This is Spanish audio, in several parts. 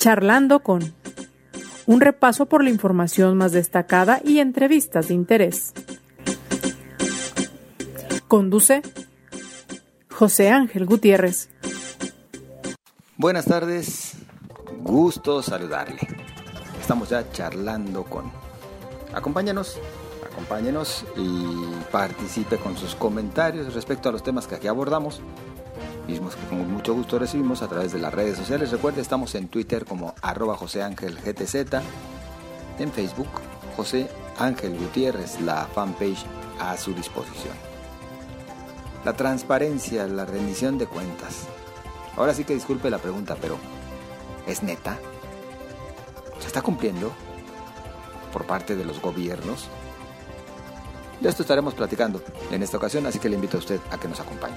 Charlando con un repaso por la información más destacada y entrevistas de interés. Conduce José Ángel Gutiérrez. Buenas tardes, gusto saludarle. Estamos ya charlando con. Acompáñanos, acompáñenos y participe con sus comentarios respecto a los temas que aquí abordamos. Mismos que con mucho gusto recibimos a través de las redes sociales. Recuerde, estamos en Twitter como arroba José Ángel GTZ, en Facebook José Ángel Gutiérrez, la fanpage a su disposición. La transparencia, la rendición de cuentas. Ahora sí que disculpe la pregunta, pero ¿es neta? ¿Se está cumpliendo por parte de los gobiernos? De esto estaremos platicando en esta ocasión, así que le invito a usted a que nos acompañe.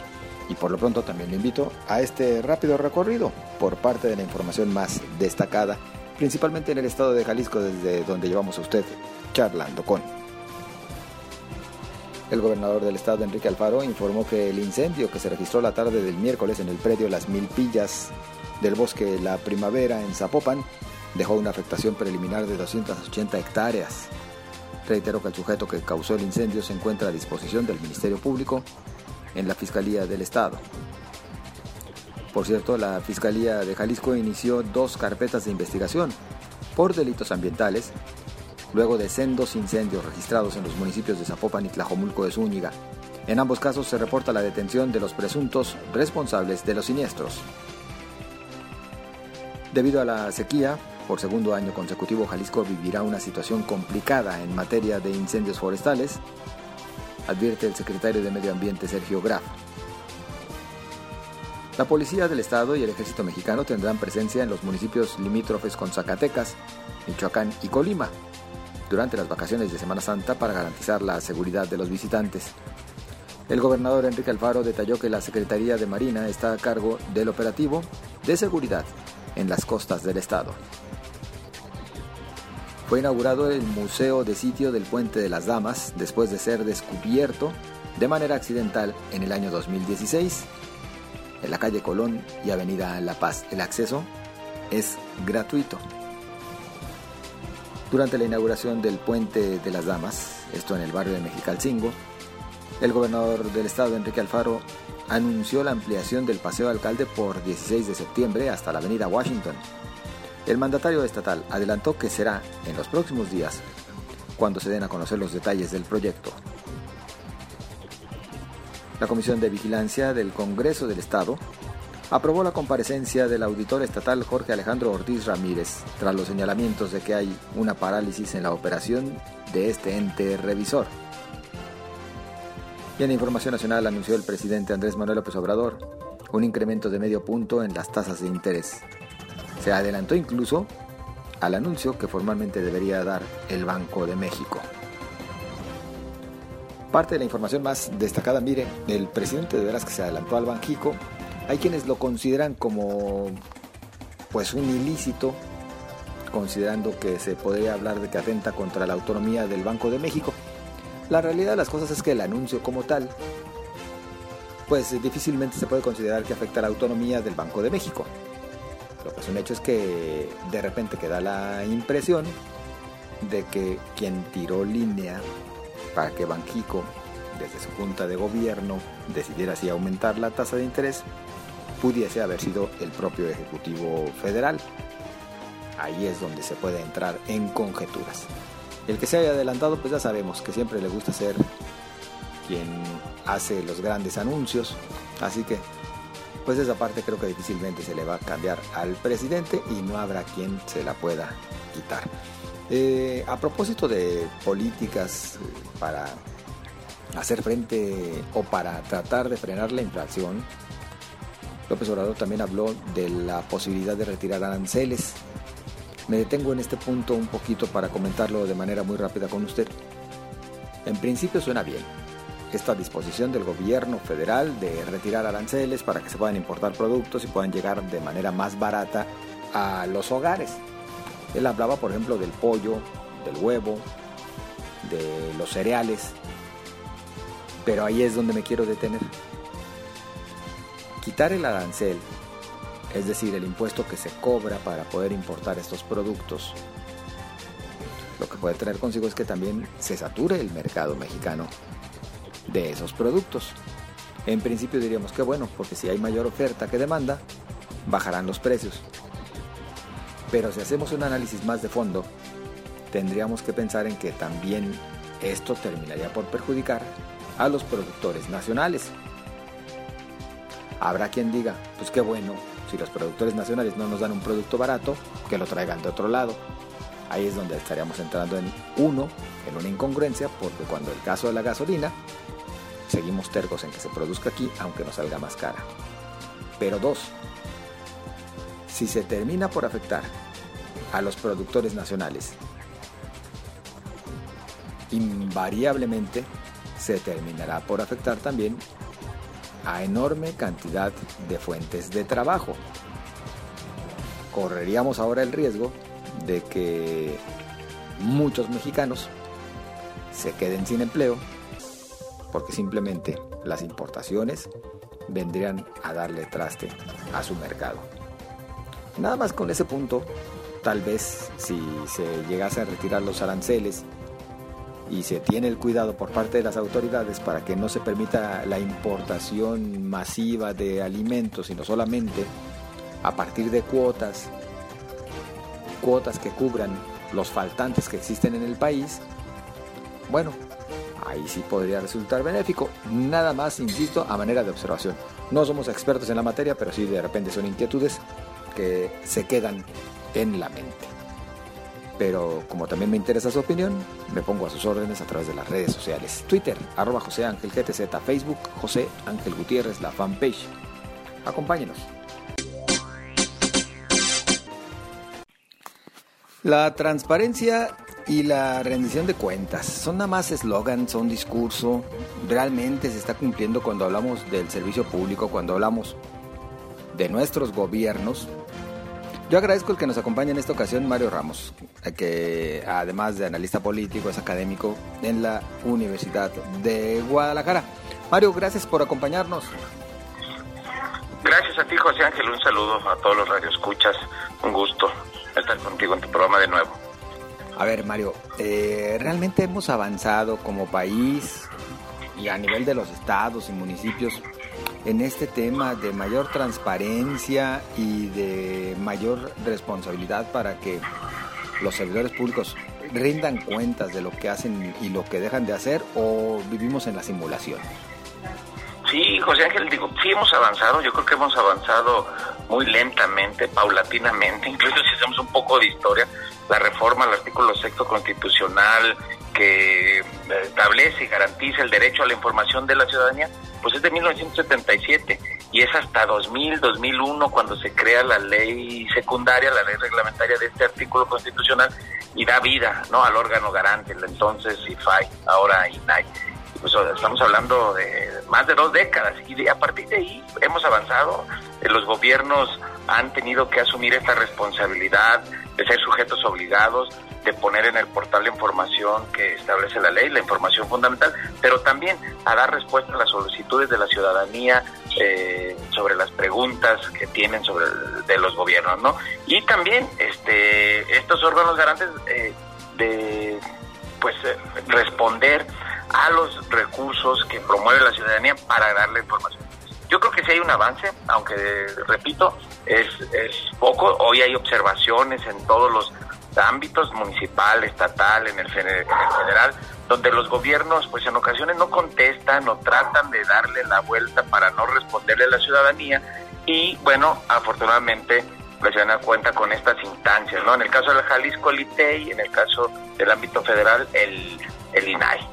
Y por lo pronto también le invito a este rápido recorrido por parte de la información más destacada, principalmente en el estado de Jalisco, desde donde llevamos a usted charlando con. El gobernador del estado, Enrique Alfaro, informó que el incendio que se registró la tarde del miércoles en el predio Las Milpillas del bosque La Primavera en Zapopan dejó una afectación preliminar de 280 hectáreas. Reitero que el sujeto que causó el incendio se encuentra a disposición del Ministerio Público en la Fiscalía del Estado. Por cierto, la Fiscalía de Jalisco inició dos carpetas de investigación por delitos ambientales, luego de sendos incendios registrados en los municipios de Zapopan y Tlajomulco de Zúñiga. En ambos casos se reporta la detención de los presuntos responsables de los siniestros. Debido a la sequía, por segundo año consecutivo Jalisco vivirá una situación complicada en materia de incendios forestales, advierte el secretario de Medio Ambiente Sergio Graf. La Policía del Estado y el Ejército Mexicano tendrán presencia en los municipios limítrofes con Zacatecas, Michoacán y Colima durante las vacaciones de Semana Santa para garantizar la seguridad de los visitantes. El gobernador Enrique Alfaro detalló que la Secretaría de Marina está a cargo del operativo de seguridad en las costas del estado. Fue inaugurado el Museo de Sitio del Puente de las Damas después de ser descubierto de manera accidental en el año 2016 en la calle Colón y Avenida La Paz. El acceso es gratuito. Durante la inauguración del Puente de las Damas, esto en el barrio de Mexicalcingo, el gobernador del estado, Enrique Alfaro, anunció la ampliación del Paseo Alcalde por 16 de septiembre hasta la Avenida Washington. El mandatario estatal adelantó que será en los próximos días cuando se den a conocer los detalles del proyecto. La Comisión de Vigilancia del Congreso del Estado aprobó la comparecencia del auditor estatal Jorge Alejandro Ortiz Ramírez tras los señalamientos de que hay una parálisis en la operación de este ente revisor. Y en información nacional anunció el presidente Andrés Manuel López Obrador un incremento de medio punto en las tasas de interés. Se adelantó incluso al anuncio que formalmente debería dar el Banco de México. Parte de la información más destacada, mire, el presidente de veras que se adelantó al Banjico, hay quienes lo consideran como pues un ilícito, considerando que se podría hablar de que atenta contra la autonomía del Banco de México. La realidad de las cosas es que el anuncio como tal, pues difícilmente se puede considerar que afecta a la autonomía del Banco de México. Lo que es un hecho es que de repente queda la impresión de que quien tiró línea para que Banjico, desde su junta de gobierno, decidiera así aumentar la tasa de interés, pudiese haber sido el propio Ejecutivo Federal. Ahí es donde se puede entrar en conjeturas. El que se haya adelantado, pues ya sabemos que siempre le gusta ser quien hace los grandes anuncios. Así que, pues esa parte creo que difícilmente se le va a cambiar al presidente y no habrá quien se la pueda quitar. Eh, a propósito de políticas eh, para hacer frente o para tratar de frenar la inflación, López Obrador también habló de la posibilidad de retirar aranceles me detengo en este punto un poquito para comentarlo de manera muy rápida con usted. En principio suena bien. Esta disposición del gobierno federal de retirar aranceles para que se puedan importar productos y puedan llegar de manera más barata a los hogares. Él hablaba, por ejemplo, del pollo, del huevo, de los cereales. Pero ahí es donde me quiero detener. Quitar el arancel es decir, el impuesto que se cobra para poder importar estos productos, lo que puede traer consigo es que también se sature el mercado mexicano de esos productos. En principio diríamos que bueno, porque si hay mayor oferta que demanda, bajarán los precios. Pero si hacemos un análisis más de fondo, tendríamos que pensar en que también esto terminaría por perjudicar a los productores nacionales. Habrá quien diga, pues qué bueno, si los productores nacionales no nos dan un producto barato, que lo traigan de otro lado. Ahí es donde estaríamos entrando en uno, en una incongruencia, porque cuando el caso de la gasolina, seguimos tercos en que se produzca aquí, aunque nos salga más cara. Pero dos, si se termina por afectar a los productores nacionales, invariablemente se terminará por afectar también a enorme cantidad de fuentes de trabajo. Correríamos ahora el riesgo de que muchos mexicanos se queden sin empleo porque simplemente las importaciones vendrían a darle traste a su mercado. Nada más con ese punto, tal vez si se llegase a retirar los aranceles y se tiene el cuidado por parte de las autoridades para que no se permita la importación masiva de alimentos, sino solamente a partir de cuotas, cuotas que cubran los faltantes que existen en el país, bueno, ahí sí podría resultar benéfico. Nada más, insisto, a manera de observación. No somos expertos en la materia, pero sí de repente son inquietudes que se quedan en la mente pero como también me interesa su opinión, me pongo a sus órdenes a través de las redes sociales. Twitter, arroba José Ángel GTZ, Facebook, José Ángel Gutiérrez, la fanpage. Acompáñenos. La transparencia y la rendición de cuentas son nada más eslogan, son discurso. Realmente se está cumpliendo cuando hablamos del servicio público, cuando hablamos de nuestros gobiernos, yo agradezco el que nos acompañe en esta ocasión Mario Ramos, que además de analista político es académico en la Universidad de Guadalajara. Mario, gracias por acompañarnos. Gracias a ti, José Ángel. Un saludo a todos los radioescuchas. Un gusto estar contigo en tu programa de nuevo. A ver, Mario, eh, realmente hemos avanzado como país y a nivel de los estados y municipios en este tema de mayor transparencia y de mayor responsabilidad para que los servidores públicos rindan cuentas de lo que hacen y lo que dejan de hacer o vivimos en la simulación? Sí, José Ángel, digo, sí hemos avanzado, yo creo que hemos avanzado muy lentamente, paulatinamente, incluso si hacemos un poco de historia, la reforma al artículo sexto constitucional que establece y garantiza el derecho a la información de la ciudadanía, pues es de 1977 y es hasta 2000, 2001 cuando se crea la ley secundaria, la ley reglamentaria de este artículo constitucional y da vida ¿no? al órgano garante, el entonces IFAI, ahora INAI. Pues estamos hablando de más de dos décadas y a partir de ahí hemos avanzado, los gobiernos han tenido que asumir esta responsabilidad de ser sujetos obligados, de poner en el portal la información que establece la ley, la información fundamental, pero también a dar respuesta a las solicitudes de la ciudadanía eh, sobre las preguntas que tienen sobre de los gobiernos, ¿no? Y también este estos órganos garantes eh, de pues eh, responder a los recursos que promueve la ciudadanía para darle información. Yo creo que sí hay un avance, aunque repito, es, es poco. Hoy hay observaciones en todos los ámbitos municipal, estatal, en el, federal, donde los gobiernos pues en ocasiones no contestan o tratan de darle la vuelta para no responderle a la ciudadanía y bueno, afortunadamente la ciudadanía cuenta con estas instancias, ¿no? En el caso del Jalisco el ITEI, en el caso del ámbito federal el, el INAI.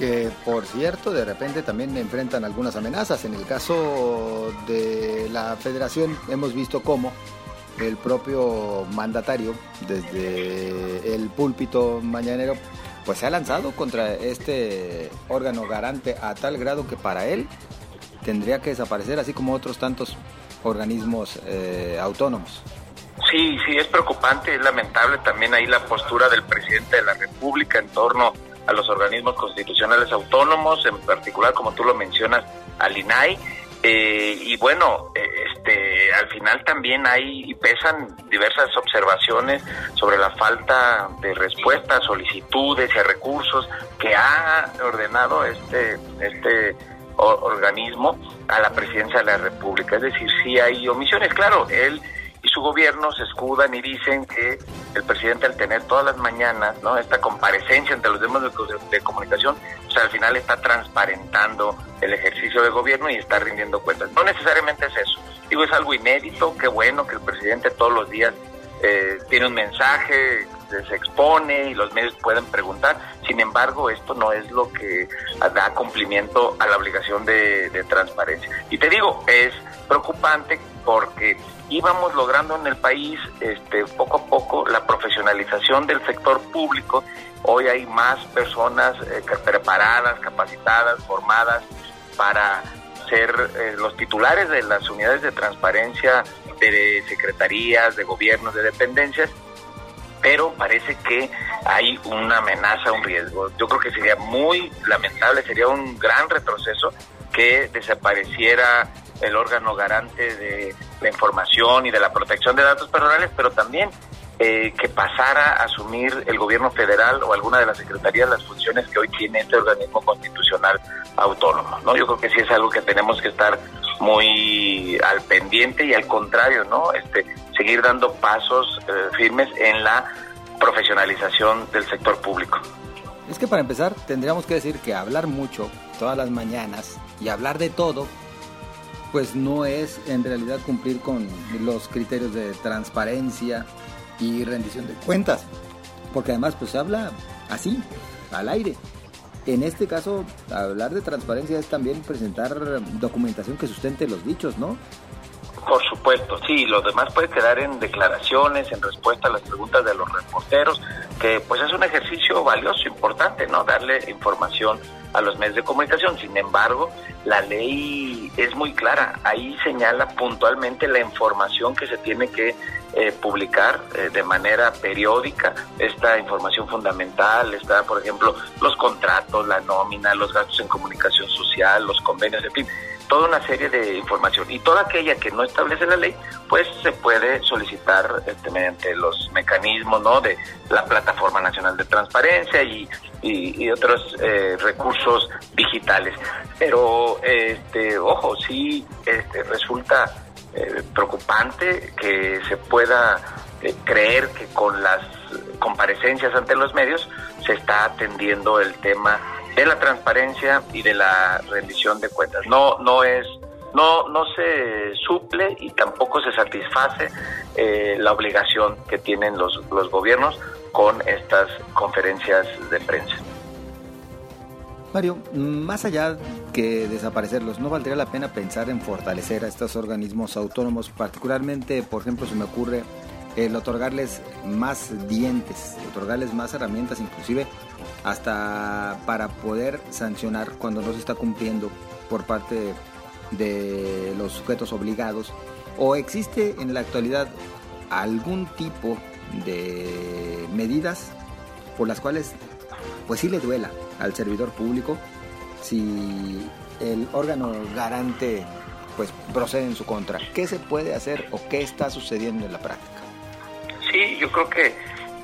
Que por cierto, de repente también enfrentan algunas amenazas. En el caso de la federación hemos visto cómo el propio mandatario desde el púlpito mañanero pues se ha lanzado contra este órgano garante a tal grado que para él tendría que desaparecer así como otros tantos organismos eh, autónomos. Sí, sí, es preocupante, es lamentable también ahí la postura del presidente de la República en torno a los organismos constitucionales autónomos, en particular, como tú lo mencionas, al INAI, Eh, y bueno, este, al final también hay y pesan diversas observaciones sobre la falta de respuestas, solicitudes y recursos que ha ordenado este, este organismo a la presidencia de la República. Es decir, si hay omisiones. Claro, él y su gobierno se escudan y dicen que el presidente al tener todas las mañanas no esta comparecencia entre los demás de, comunicación, pues al final está transparentando el ejercicio de gobierno y está rindiendo cuentas. No necesariamente es eso. Digo, es algo inédito, qué bueno que el presidente todos los días eh, tiene un mensaje, se expone y los medios pueden preguntar. Sin embargo, esto no es lo que da cumplimiento a la obligación de, de transparencia. Y te digo, es preocupante porque íbamos logrando en el país este, poco a poco la profesionalización del sector público. Hoy hay más personas eh, preparadas, capacitadas, formadas para ser eh, los titulares de las unidades de transparencia de secretarías, de gobiernos, de dependencias, pero parece que hay una amenaza, un riesgo. Yo creo que sería muy lamentable, sería un gran retroceso que desapareciera el órgano garante de la información y de la protección de datos personales, pero también eh, que pasara a asumir el gobierno federal o alguna de las secretarías las funciones que hoy tiene este organismo constitucional autónomo. ¿no? Yo creo que sí es algo que tenemos que estar muy al pendiente y al contrario, ¿no? Este, seguir dando pasos eh, firmes en la profesionalización del sector público. Es que para empezar tendríamos que decir que hablar mucho todas las mañanas y hablar de todo pues no es en realidad cumplir con los criterios de transparencia y rendición de cuentas, porque además pues se habla así, al aire. En este caso, hablar de transparencia es también presentar documentación que sustente los dichos, ¿no? Por supuesto, sí, lo demás puede quedar en declaraciones, en respuesta a las preguntas de los reporteros, que pues es un ejercicio valioso, importante, ¿no? Darle información a los medios de comunicación. Sin embargo, la ley es muy clara. Ahí señala puntualmente la información que se tiene que eh, publicar eh, de manera periódica. Esta información fundamental está, por ejemplo, los contratos, la nómina, los gastos en comunicación social, los convenios, en fin toda una serie de información y toda aquella que no establece la ley pues se puede solicitar este, mediante los mecanismos no de la plataforma nacional de transparencia y, y, otros eh, recursos digitales. Pero este ojo sí este, resulta eh, preocupante que se pueda eh, creer que con las comparecencias ante los medios se está atendiendo el tema de la transparencia y de la rendición de cuentas. No, no es, no, no se suple y tampoco se satisface eh, la obligación que tienen los, los gobiernos con estas conferencias de prensa. Mario, más allá que desaparecerlos, ¿no valdría la pena pensar en fortalecer a estos organismos autónomos? Particularmente, por ejemplo, se me ocurre el otorgarles más dientes, otorgarles más herramientas, inclusive hasta para poder sancionar cuando no se está cumpliendo por parte de los sujetos obligados o existe en la actualidad algún tipo de medidas por las cuales pues sí le duela al servidor público si el órgano garante pues procede en su contra. ¿Qué se puede hacer o qué está sucediendo en la práctica? Sí, yo creo que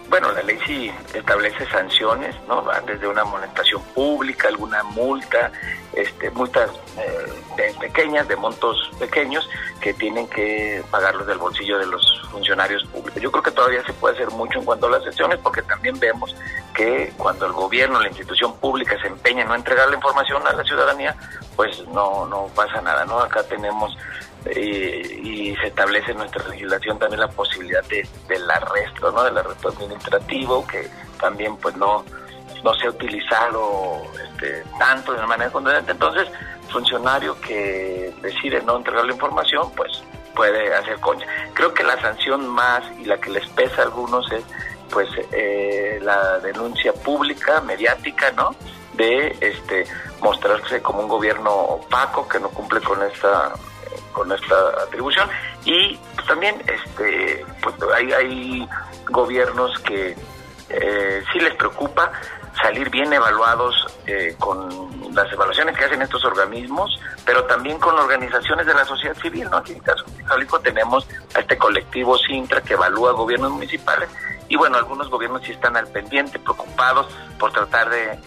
bueno, la ley sí establece sanciones, ¿no? Desde una amonestación pública, alguna multa, este, multas eh, pequeñas, de montos pequeños, que tienen que pagarlos del bolsillo de los funcionarios públicos. Yo creo que todavía se puede hacer mucho en cuanto a las sanciones, porque también vemos que cuando el gobierno, la institución pública se empeña en no entregar la información a la ciudadanía, pues no, no pasa nada, ¿no? Acá tenemos y se establece en nuestra legislación también la posibilidad de, del arresto, ¿no? Del arresto administrativo, que también pues no, no se ha utilizado este, tanto de manera contundente. Entonces, funcionario que decide no entregar la información, pues puede hacer concha. Creo que la sanción más y la que les pesa a algunos es pues eh, la denuncia pública, mediática, ¿no? De este mostrarse como un gobierno opaco que no cumple con esta con esta atribución y pues, también este pues hay, hay gobiernos que eh, sí les preocupa salir bien evaluados eh, con las evaluaciones que hacen estos organismos, pero también con organizaciones de la sociedad civil. ¿no? Aquí en caso Jalisco tenemos a este colectivo Sintra que evalúa gobiernos municipales y bueno, algunos gobiernos sí están al pendiente, preocupados por tratar de,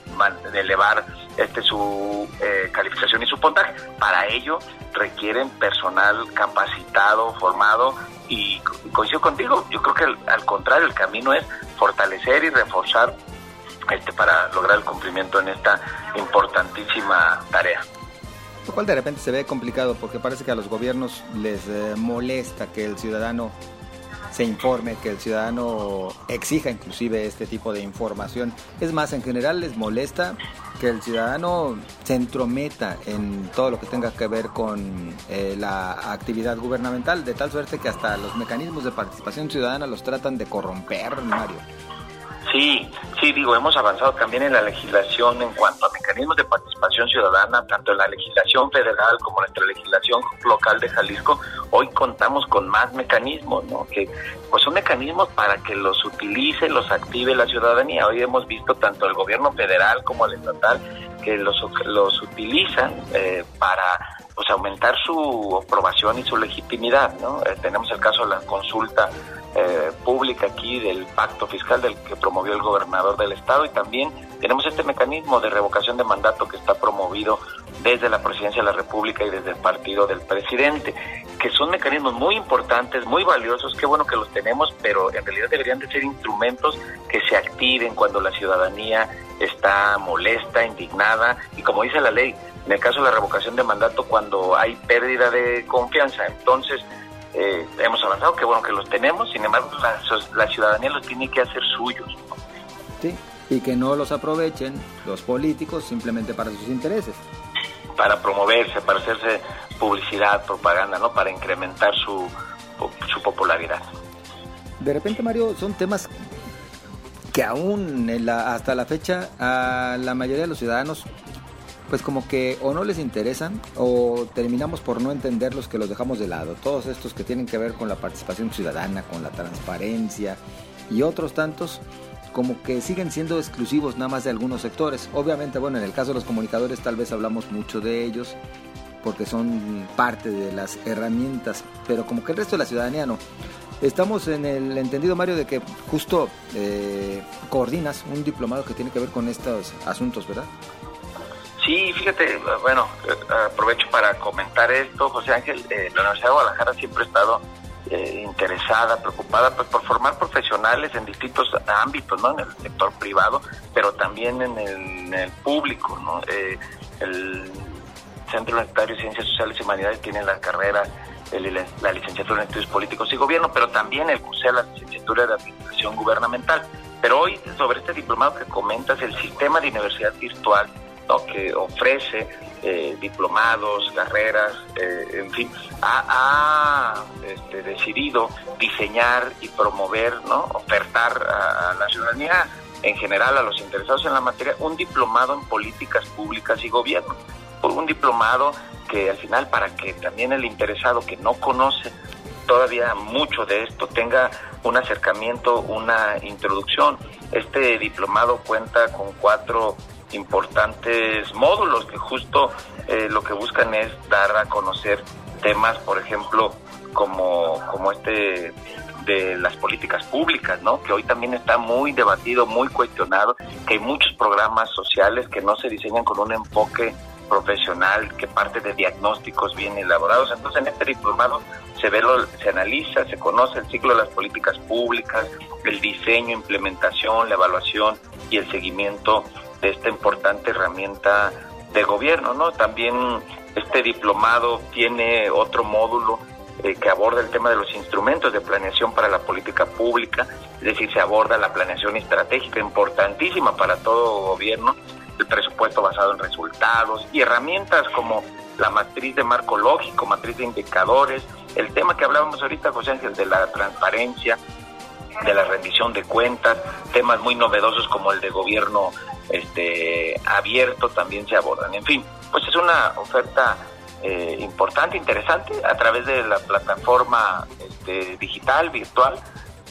elevar este su eh, calificación y su puntaje. Para ello requieren personal capacitado, formado y coincido contigo, yo creo que al contrario, el camino es fortalecer y reforzar este para lograr el cumplimiento en esta importantísima tarea. Lo cual de repente se ve complicado porque parece que a los gobiernos les eh, molesta que el ciudadano se informe, que el ciudadano exija inclusive este tipo de información. Es más, en general les molesta que el ciudadano se entrometa en todo lo que tenga que ver con eh, la actividad gubernamental, de tal suerte que hasta los mecanismos de participación ciudadana los tratan de corromper, Mario. Sí, sí, digo, hemos avanzado también en la legislación en cuanto a mecanismos de participación ciudadana, tanto en la legislación federal como en la legislación local de Jalisco. Hoy contamos con más mecanismos, ¿no? Que pues son mecanismos para que los utilice, los active la ciudadanía. Hoy hemos visto tanto el gobierno federal como el estatal que los, los utilizan eh, para pues aumentar su aprobación y su legitimidad, ¿no? Eh, tenemos el caso de la consulta eh, pública aquí del pacto fiscal del que promovió el gobernador del estado y también tenemos este mecanismo de revocación de mandato que está promovido desde la presidencia de la República y desde el partido del presidente, que son mecanismos muy importantes, muy valiosos, qué bueno que los tenemos, pero en realidad deberían de ser instrumentos que se activen cuando la ciudadanía está molesta, indignada y como dice la ley, en el caso de la revocación de mandato cuando hay pérdida de confianza. Entonces, eh, hemos avanzado, que bueno que los tenemos, sin embargo la, ciudadanía los tiene que hacer suyos. Sí, y que no los aprovechen los políticos simplemente para sus intereses. Para promoverse, para hacerse publicidad, propaganda, ¿no? Para incrementar su, su popularidad. De repente, Mario, son temas que aún en la, hasta la fecha a la mayoría de los ciudadanos pues como que o no les interesan o terminamos por no entenderlos que los dejamos de lado. Todos estos que tienen que ver con la participación ciudadana, con la transparencia y otros tantos como que siguen siendo exclusivos nada más de algunos sectores. Obviamente, bueno, en el caso de los comunicadores tal vez hablamos mucho de ellos porque son parte de las herramientas, pero como que el resto de la ciudadanía no. Estamos en el entendido, Mario, de que justo eh, coordinas un diplomado que tiene que ver con estos asuntos, ¿verdad? Sí, fíjate, bueno, eh, aprovecho para comentar esto. José Ángel, eh, la Universidad de Guadalajara siempre ha estado eh, interesada, preocupada pues, por formar profesionales en distintos ámbitos, ¿no? En el sector privado, pero también en el, público, ¿no? el Centro Universitario de Ciencias Sociales y Humanidades tiene la carrera, la licenciatura en Estudios Políticos y Gobierno, pero también el CUSE, la licenciatura de Administración Gubernamental. Pero hoy, sobre este diplomado que comentas, el sistema de universidad virtual, que ofrece eh, diplomados, carreras, eh, en fin, ha, este, decidido diseñar y promover, ¿no? ofertar a, la ciudadanía en general, a los interesados en la materia, un diplomado en políticas públicas y gobierno. Un diplomado que al final, para que también el interesado que no conoce todavía mucho de esto tenga un acercamiento, una introducción. Este diplomado cuenta con cuatro importantes módulos que justo eh, lo que buscan es dar a conocer temas, por ejemplo, como, como este de las políticas públicas, ¿no? Que hoy también está muy debatido, muy cuestionado, que hay muchos programas sociales que no se diseñan con un enfoque profesional, que parte de diagnósticos bien elaborados. Entonces, en este diplomado se ve, lo, se analiza, se conoce el ciclo de las políticas públicas, el diseño, implementación, la evaluación y el seguimiento de esta importante herramienta de gobierno, ¿no? También este diplomado tiene otro módulo eh, que aborda el tema de los instrumentos de planeación para la política pública, es decir, se aborda la planeación estratégica importantísima para todo gobierno, el presupuesto basado en resultados y herramientas como la matriz de marco lógico, matriz de indicadores, el tema que hablábamos ahorita, José Ángel, de la transparencia, de la rendición de cuentas, temas muy novedosos como el de gobierno este, abierto también se abordan. En fin, pues es una oferta eh, importante, interesante, a través de la plataforma este, digital, virtual,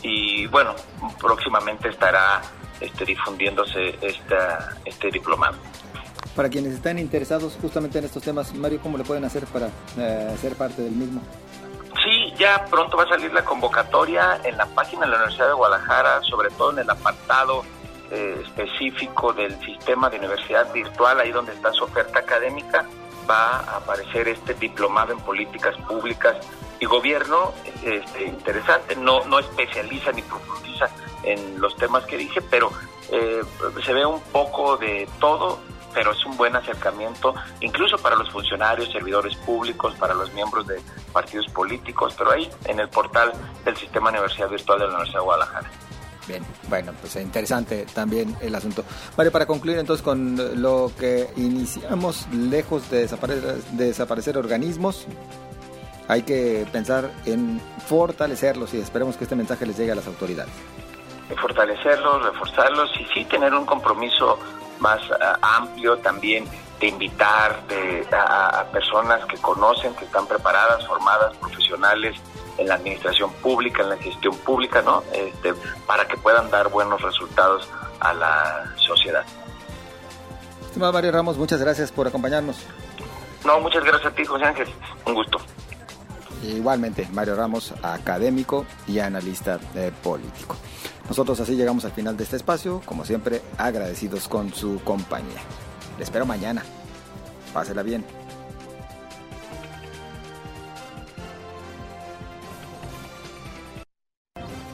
y bueno, próximamente estará este, difundiéndose esta, este diplomado. Para quienes están interesados justamente en estos temas, Mario, ¿cómo le pueden hacer para eh, ser parte del mismo? Sí, ya pronto va a salir la convocatoria en la página de la Universidad de Guadalajara, sobre todo en el apartado eh, específico del sistema de universidad virtual, ahí donde está su oferta académica, va a aparecer este diplomado en políticas públicas y gobierno, este, interesante, no, no especializa ni profundiza en los temas que dije, pero eh, se ve un poco de todo pero es un buen acercamiento incluso para los funcionarios, servidores públicos, para los miembros de partidos políticos, pero ahí en el portal del Sistema Universidad Virtual de la Universidad de Guadalajara. Bien, bueno, pues interesante también el asunto. Mario, para concluir entonces con lo que iniciamos, lejos de desaparecer, de desaparecer organismos, hay que pensar en fortalecerlos y esperemos que este mensaje les llegue a las autoridades. Fortalecerlos, reforzarlos y sí tener un compromiso más eh, amplio también de invitar a, personas que conocen, que están preparadas, formadas, profesionales en la administración pública, en la gestión pública, ¿no? Este, para que puedan dar buenos resultados a la sociedad. Estimado Mario Ramos, muchas gracias por acompañarnos. No, muchas gracias a ti, José Ángel. Un gusto. Igualmente, Mario Ramos, académico y analista eh, político. Nosotros así llegamos al final de este espacio, como siempre agradecidos con su compañía. Le espero mañana. Pásela bien.